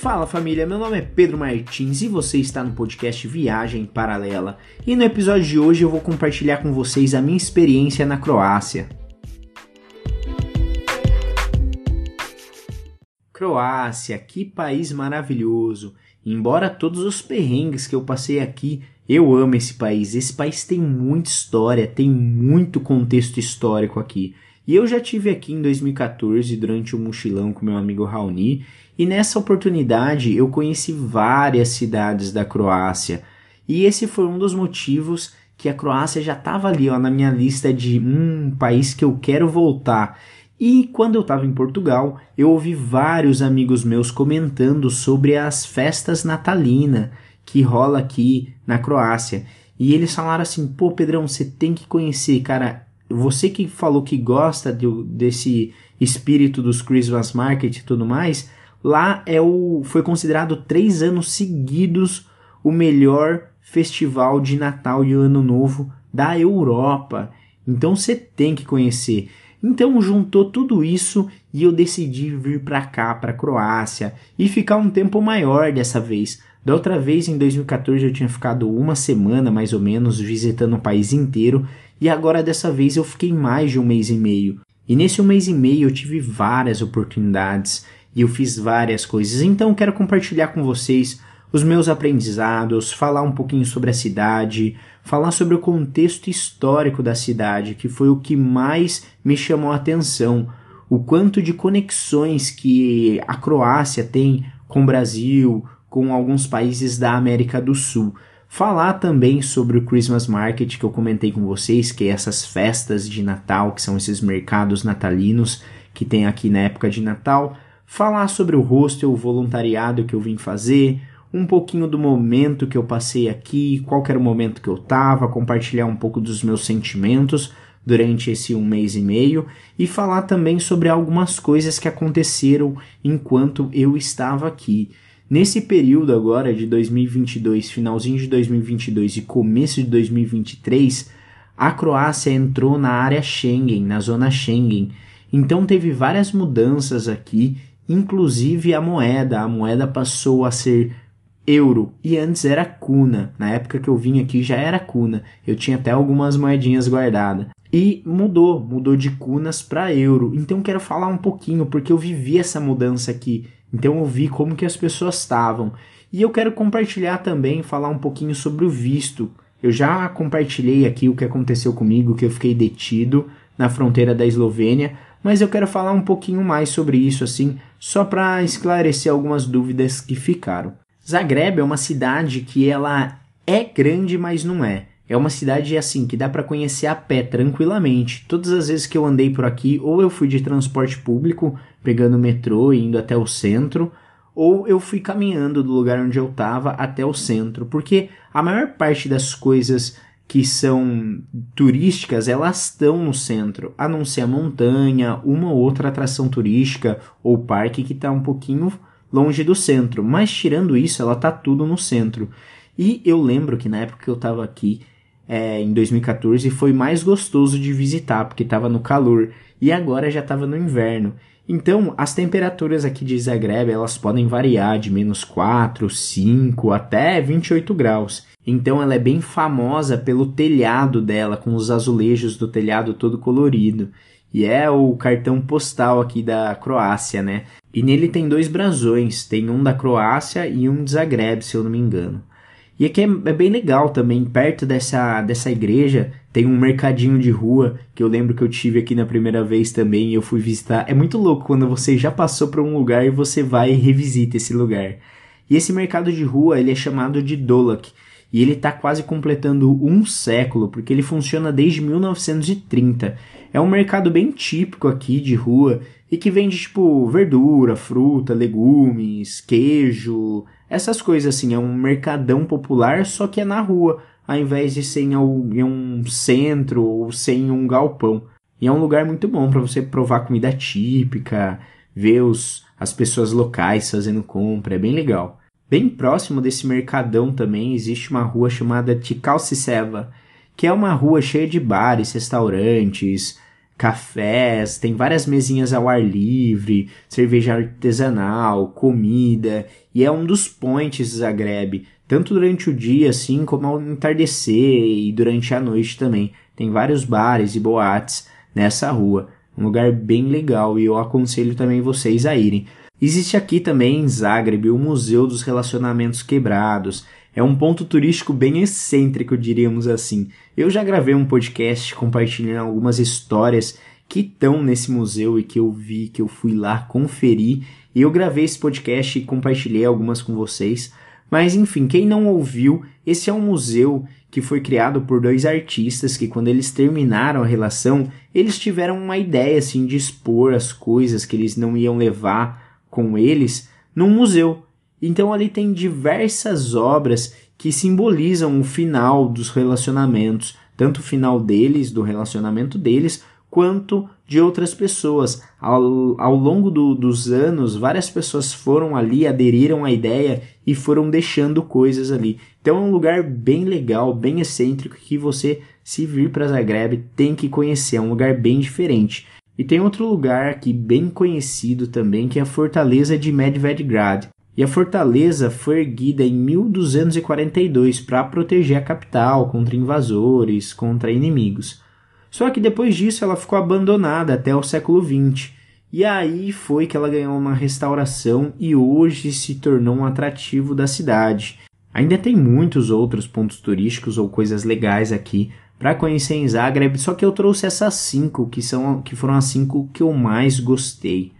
Fala família, meu nome é Pedro Martins e você está no podcast Viagem Paralela. E no episódio de hoje eu vou compartilhar com vocês a minha experiência na Croácia. Croácia, que país maravilhoso! Embora todos os perrengues que eu passei aqui, eu amo esse país. Esse país tem muita história, tem muito contexto histórico aqui. E eu já tive aqui em 2014 durante um mochilão com meu amigo Raoni, e nessa oportunidade eu conheci várias cidades da Croácia. E esse foi um dos motivos que a Croácia já estava ali ó, na minha lista de um país que eu quero voltar. E quando eu estava em Portugal, eu ouvi vários amigos meus comentando sobre as festas natalinas que rola aqui na Croácia. E eles falaram assim: pô, Pedrão, você tem que conhecer, cara você que falou que gosta de, desse espírito dos Christmas Market e tudo mais, lá é o foi considerado três anos seguidos o melhor festival de Natal e Ano Novo da Europa. Então você tem que conhecer. Então juntou tudo isso e eu decidi vir para cá, para Croácia e ficar um tempo maior dessa vez. Da outra vez, em 2014, eu tinha ficado uma semana mais ou menos visitando o país inteiro e agora dessa vez eu fiquei mais de um mês e meio. E nesse mês e meio eu tive várias oportunidades e eu fiz várias coisas. Então quero compartilhar com vocês os meus aprendizados, falar um pouquinho sobre a cidade, falar sobre o contexto histórico da cidade, que foi o que mais me chamou a atenção. O quanto de conexões que a Croácia tem com o Brasil, com alguns países da América do Sul. Falar também sobre o Christmas Market que eu comentei com vocês, que é essas festas de Natal, que são esses mercados natalinos que tem aqui na época de Natal. Falar sobre o hostel, o voluntariado que eu vim fazer, um pouquinho do momento que eu passei aqui, qual era o momento que eu estava, compartilhar um pouco dos meus sentimentos durante esse um mês e meio e falar também sobre algumas coisas que aconteceram enquanto eu estava aqui. Nesse período agora de 2022, finalzinho de 2022 e começo de 2023, a Croácia entrou na área Schengen, na zona Schengen. Então teve várias mudanças aqui, inclusive a moeda. A moeda passou a ser euro e antes era kuna. Na época que eu vim aqui já era kuna. Eu tinha até algumas moedinhas guardadas. E mudou, mudou de kunas para euro. Então quero falar um pouquinho porque eu vivi essa mudança aqui então eu vi como que as pessoas estavam. E eu quero compartilhar também, falar um pouquinho sobre o visto. Eu já compartilhei aqui o que aconteceu comigo, que eu fiquei detido na fronteira da Eslovênia, mas eu quero falar um pouquinho mais sobre isso assim, só para esclarecer algumas dúvidas que ficaram. Zagreb é uma cidade que ela é grande, mas não é. É uma cidade assim que dá para conhecer a pé tranquilamente. Todas as vezes que eu andei por aqui, ou eu fui de transporte público, pegando o metrô e indo até o centro, ou eu fui caminhando do lugar onde eu estava até o centro, porque a maior parte das coisas que são turísticas, elas estão no centro, a não ser a montanha, uma ou outra atração turística ou parque que está um pouquinho longe do centro, mas tirando isso, ela tá tudo no centro. E eu lembro que na época que eu estava aqui, é, em 2014 foi mais gostoso de visitar, porque estava no calor, e agora já estava no inverno. Então, as temperaturas aqui de Zagreb, elas podem variar de menos 4, 5 até 28 graus. Então, ela é bem famosa pelo telhado dela, com os azulejos do telhado todo colorido. E é o cartão postal aqui da Croácia, né? E nele tem dois brasões, tem um da Croácia e um de Zagreb, se eu não me engano. E aqui é, é, bem legal também, perto dessa, dessa igreja tem um mercadinho de rua que eu lembro que eu tive aqui na primeira vez também e eu fui visitar. É muito louco quando você já passou por um lugar e você vai e revisita esse lugar. E esse mercado de rua ele é chamado de Dolak e ele está quase completando um século porque ele funciona desde 1930. É um mercado bem típico aqui de rua e que vende tipo verdura, fruta, legumes, queijo, essas coisas assim, é um mercadão popular, só que é na rua, ao invés de ser em um centro ou ser em um galpão. E é um lugar muito bom para você provar comida típica, ver os, as pessoas locais fazendo compra, é bem legal. Bem próximo desse mercadão também existe uma rua chamada Tikalsiseva, que é uma rua cheia de bares, restaurantes, cafés, tem várias mesinhas ao ar livre, cerveja artesanal, comida, e é um dos points Zagreb, tanto durante o dia assim como ao entardecer e durante a noite também. Tem vários bares e boates nessa rua, um lugar bem legal e eu aconselho também vocês a irem. Existe aqui também em Zagreb o Museu dos Relacionamentos Quebrados. É um ponto turístico bem excêntrico, diríamos assim. Eu já gravei um podcast compartilhando algumas histórias que estão nesse museu e que eu vi, que eu fui lá conferir. E eu gravei esse podcast e compartilhei algumas com vocês. Mas enfim, quem não ouviu, esse é um museu que foi criado por dois artistas que quando eles terminaram a relação, eles tiveram uma ideia assim de expor as coisas que eles não iam levar com eles num museu. Então ali tem diversas obras que simbolizam o final dos relacionamentos, tanto o final deles, do relacionamento deles, quanto de outras pessoas. Ao, ao longo do, dos anos, várias pessoas foram ali, aderiram à ideia e foram deixando coisas ali. Então é um lugar bem legal, bem excêntrico que você, se vir para Zagreb, tem que conhecer. É um lugar bem diferente. E tem outro lugar aqui bem conhecido também, que é a Fortaleza de Medvedgrad. E a fortaleza foi erguida em 1242 para proteger a capital contra invasores, contra inimigos. Só que depois disso ela ficou abandonada até o século XX. E aí foi que ela ganhou uma restauração e hoje se tornou um atrativo da cidade. Ainda tem muitos outros pontos turísticos ou coisas legais aqui, para conhecer em Zagreb, só que eu trouxe essas cinco, que, são, que foram as cinco que eu mais gostei.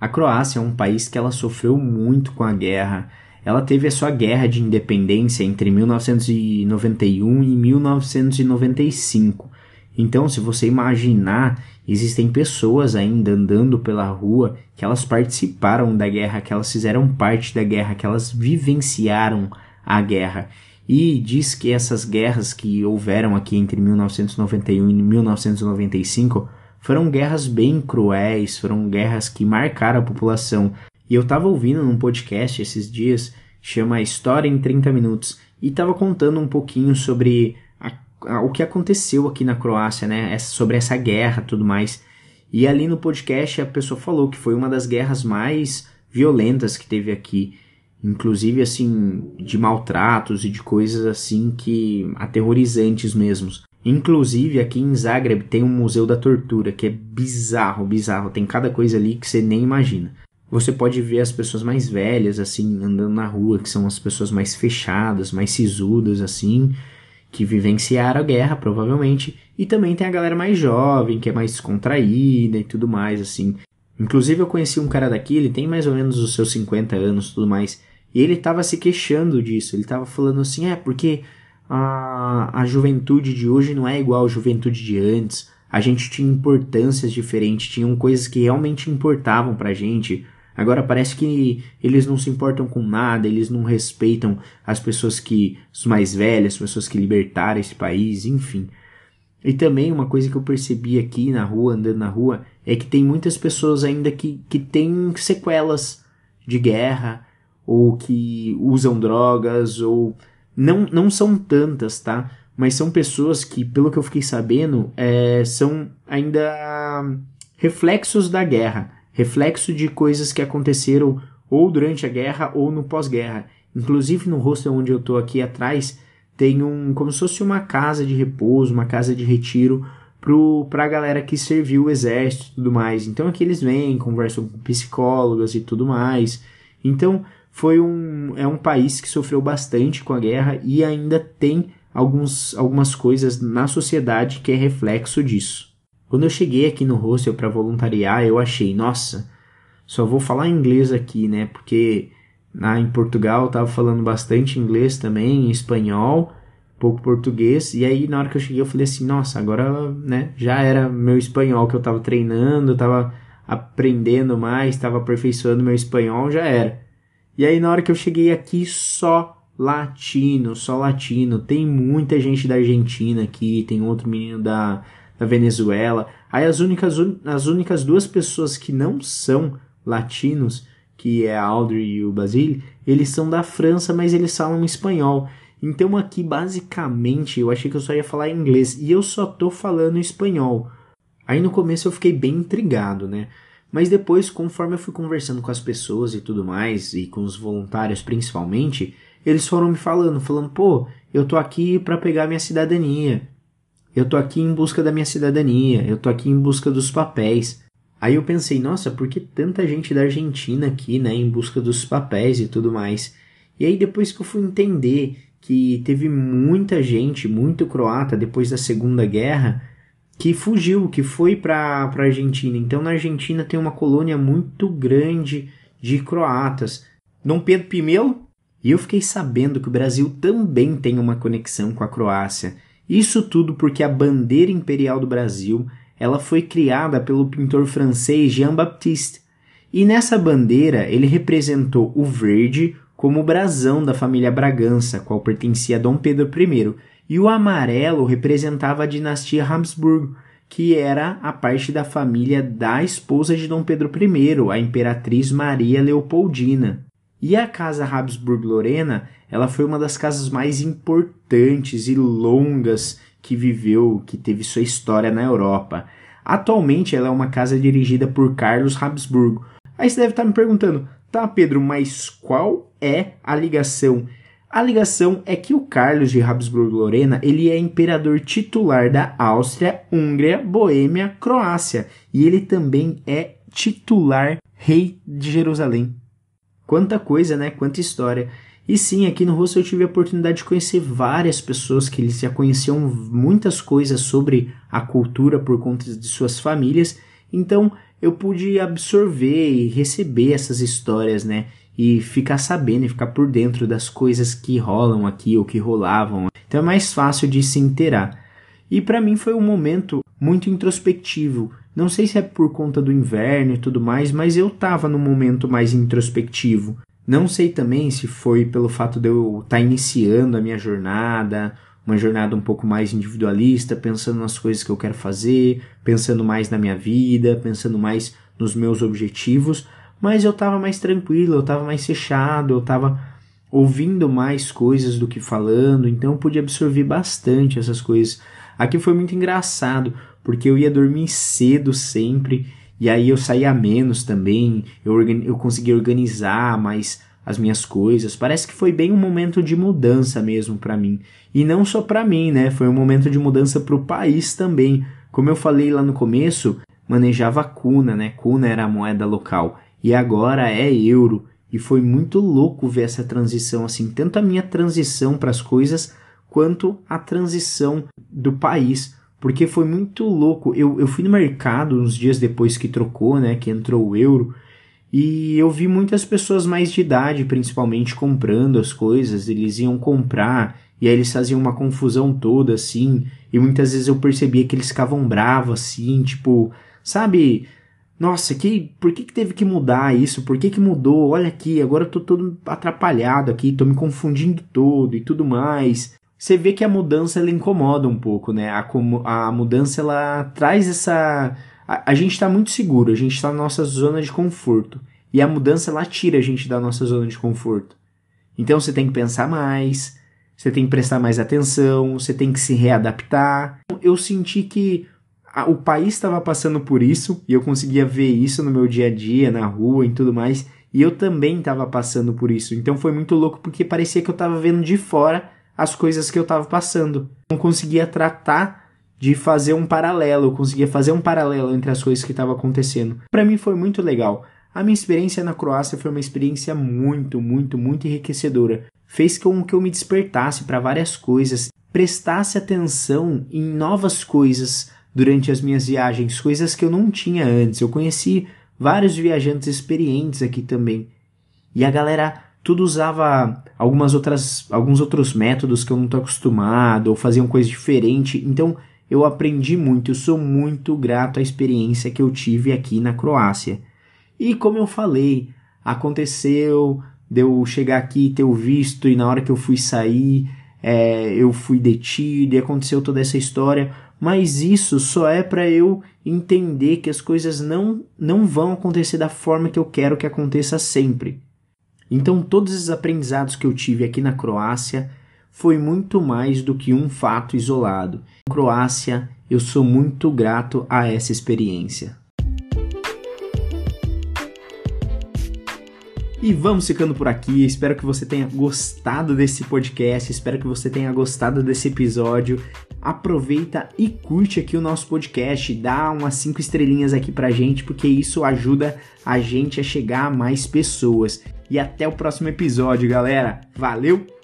A Croácia é um país que ela sofreu muito com a guerra. Ela teve a sua guerra de independência entre 1991 e 1995. Então, se você imaginar, existem pessoas ainda andando pela rua que elas participaram da guerra, que elas fizeram parte da guerra, que elas vivenciaram a guerra e diz que essas guerras que houveram aqui entre 1991 e 1995 foram guerras bem cruéis, foram guerras que marcaram a população. E eu estava ouvindo num podcast esses dias, chama História em 30 Minutos, e estava contando um pouquinho sobre a, a, o que aconteceu aqui na Croácia, né? Essa, sobre essa guerra tudo mais. E ali no podcast a pessoa falou que foi uma das guerras mais violentas que teve aqui inclusive assim de maltratos e de coisas assim que aterrorizantes mesmos. Inclusive aqui em Zagreb tem um museu da tortura que é bizarro, bizarro, tem cada coisa ali que você nem imagina. Você pode ver as pessoas mais velhas assim andando na rua, que são as pessoas mais fechadas, mais sisudas assim, que vivenciaram a guerra provavelmente, e também tem a galera mais jovem, que é mais descontraída e tudo mais assim. Inclusive eu conheci um cara daqui, ele tem mais ou menos os seus 50 anos, tudo mais. E ele estava se queixando disso. Ele estava falando assim: é porque a, a juventude de hoje não é igual à juventude de antes. A gente tinha importâncias diferentes, tinham coisas que realmente importavam pra gente. Agora parece que eles não se importam com nada, eles não respeitam as pessoas que. os mais velhas, as pessoas que libertaram esse país, enfim. E também uma coisa que eu percebi aqui na rua, andando na rua, é que tem muitas pessoas ainda que, que têm sequelas de guerra, ou que usam drogas, ou. Não, não são tantas, tá? Mas são pessoas que, pelo que eu fiquei sabendo, é, são ainda reflexos da guerra, reflexo de coisas que aconteceram ou durante a guerra ou no pós-guerra. Inclusive no hostel onde eu tô aqui atrás, tem um como se fosse uma casa de repouso, uma casa de retiro para a galera que serviu o exército e tudo mais. Então aqui eles vêm, conversam com psicólogas e tudo mais. Então foi um, é um país que sofreu bastante com a guerra e ainda tem alguns, algumas coisas na sociedade que é reflexo disso. Quando eu cheguei aqui no hostel para voluntariar, eu achei, nossa, só vou falar inglês aqui, né? Porque lá em Portugal eu tava falando bastante inglês também, espanhol, pouco português, e aí na hora que eu cheguei eu falei assim, nossa, agora, né, já era meu espanhol que eu tava treinando, tava aprendendo mais, tava aperfeiçoando meu espanhol, já era. E aí na hora que eu cheguei aqui, só latino, só latino. Tem muita gente da Argentina aqui, tem outro menino da, da Venezuela. Aí as únicas, as únicas duas pessoas que não são latinos, que é a Audrey e o Basile, eles são da França, mas eles falam espanhol. Então aqui basicamente eu achei que eu só ia falar inglês e eu só tô falando espanhol. Aí no começo eu fiquei bem intrigado, né? Mas depois, conforme eu fui conversando com as pessoas e tudo mais, e com os voluntários principalmente, eles foram me falando, falando, pô, eu tô aqui para pegar minha cidadania. Eu tô aqui em busca da minha cidadania, eu tô aqui em busca dos papéis. Aí eu pensei, nossa, por que tanta gente da Argentina aqui, né, em busca dos papéis e tudo mais? E aí depois que eu fui entender que teve muita gente, muito croata depois da Segunda Guerra, que fugiu, que foi para a Argentina. Então na Argentina tem uma colônia muito grande de croatas. Dom Pedro I, e eu fiquei sabendo que o Brasil também tem uma conexão com a Croácia. Isso tudo porque a bandeira imperial do Brasil, ela foi criada pelo pintor francês Jean-Baptiste. E nessa bandeira ele representou o verde como o brasão da família Bragança, qual pertencia a Dom Pedro I, e o amarelo representava a dinastia Habsburgo, que era a parte da família da esposa de Dom Pedro I, a imperatriz Maria Leopoldina. E a casa Habsburg-Lorena, ela foi uma das casas mais importantes e longas que viveu, que teve sua história na Europa. Atualmente ela é uma casa dirigida por Carlos Habsburgo. Aí você deve estar me perguntando, tá Pedro, mas qual é a ligação a ligação é que o Carlos de Habsburgo-Lorena ele é imperador titular da Áustria, Hungria, Boêmia, Croácia e ele também é titular rei de Jerusalém. Quanta coisa, né? Quanta história. E sim, aqui no Rosto eu tive a oportunidade de conhecer várias pessoas que eles já conheciam muitas coisas sobre a cultura por conta de suas famílias. Então eu pude absorver e receber essas histórias, né? E ficar sabendo e ficar por dentro das coisas que rolam aqui ou que rolavam. Então é mais fácil de se inteirar. E para mim foi um momento muito introspectivo. Não sei se é por conta do inverno e tudo mais, mas eu tava num momento mais introspectivo. Não sei também se foi pelo fato de eu estar tá iniciando a minha jornada, uma jornada um pouco mais individualista, pensando nas coisas que eu quero fazer, pensando mais na minha vida, pensando mais nos meus objetivos, mas eu estava mais tranquilo, eu estava mais fechado, eu estava ouvindo mais coisas do que falando, então eu pude absorver bastante essas coisas. Aqui foi muito engraçado, porque eu ia dormir cedo sempre, e aí eu saía menos também, eu, eu conseguia organizar mais as minhas coisas. Parece que foi bem um momento de mudança mesmo para mim. E não só para mim, né? Foi um momento de mudança para o país também. Como eu falei lá no começo, manejava Kuna, né? Kuna era a moeda local e agora é euro. E foi muito louco ver essa transição assim, tanto a minha transição para as coisas quanto a transição do país, porque foi muito louco. Eu, eu fui no mercado uns dias depois que trocou, né, que entrou o euro, e eu vi muitas pessoas mais de idade, principalmente, comprando as coisas. Eles iam comprar e aí eles faziam uma confusão toda assim, e muitas vezes eu percebia que eles ficavam bravos assim, tipo, sabe? Nossa, que, por que, que teve que mudar isso? Por que, que mudou? Olha aqui, agora eu tô todo atrapalhado aqui, tô me confundindo todo e tudo mais. Você vê que a mudança ela incomoda um pouco, né? A, a mudança ela traz essa. A, a gente está muito seguro, a gente está na nossa zona de conforto. E a mudança ela tira a gente da nossa zona de conforto. Então você tem que pensar mais, você tem que prestar mais atenção, você tem que se readaptar. Eu senti que o país estava passando por isso e eu conseguia ver isso no meu dia a dia, na rua e tudo mais. E eu também estava passando por isso. Então foi muito louco porque parecia que eu estava vendo de fora as coisas que eu estava passando. Não conseguia tratar de fazer um paralelo, eu conseguia fazer um paralelo entre as coisas que estavam acontecendo. Para mim foi muito legal. A minha experiência na Croácia foi uma experiência muito, muito, muito enriquecedora. Fez com que eu me despertasse para várias coisas, prestasse atenção em novas coisas, durante as minhas viagens, coisas que eu não tinha antes. Eu conheci vários viajantes experientes aqui também. E a galera tudo usava algumas outras alguns outros métodos que eu não tô acostumado, ou faziam coisa diferente. Então, eu aprendi muito, eu sou muito grato à experiência que eu tive aqui na Croácia. E como eu falei, aconteceu de eu chegar aqui ter o visto e na hora que eu fui sair, é, eu fui detido e aconteceu toda essa história mas isso só é para eu entender que as coisas não, não vão acontecer da forma que eu quero que aconteça sempre. Então, todos os aprendizados que eu tive aqui na Croácia foi muito mais do que um fato isolado. A Croácia Eu sou muito grato a essa experiência. E vamos ficando por aqui. Espero que você tenha gostado desse podcast. Espero que você tenha gostado desse episódio. Aproveita e curte aqui o nosso podcast. Dá umas 5 estrelinhas aqui pra gente, porque isso ajuda a gente a chegar a mais pessoas. E até o próximo episódio, galera. Valeu!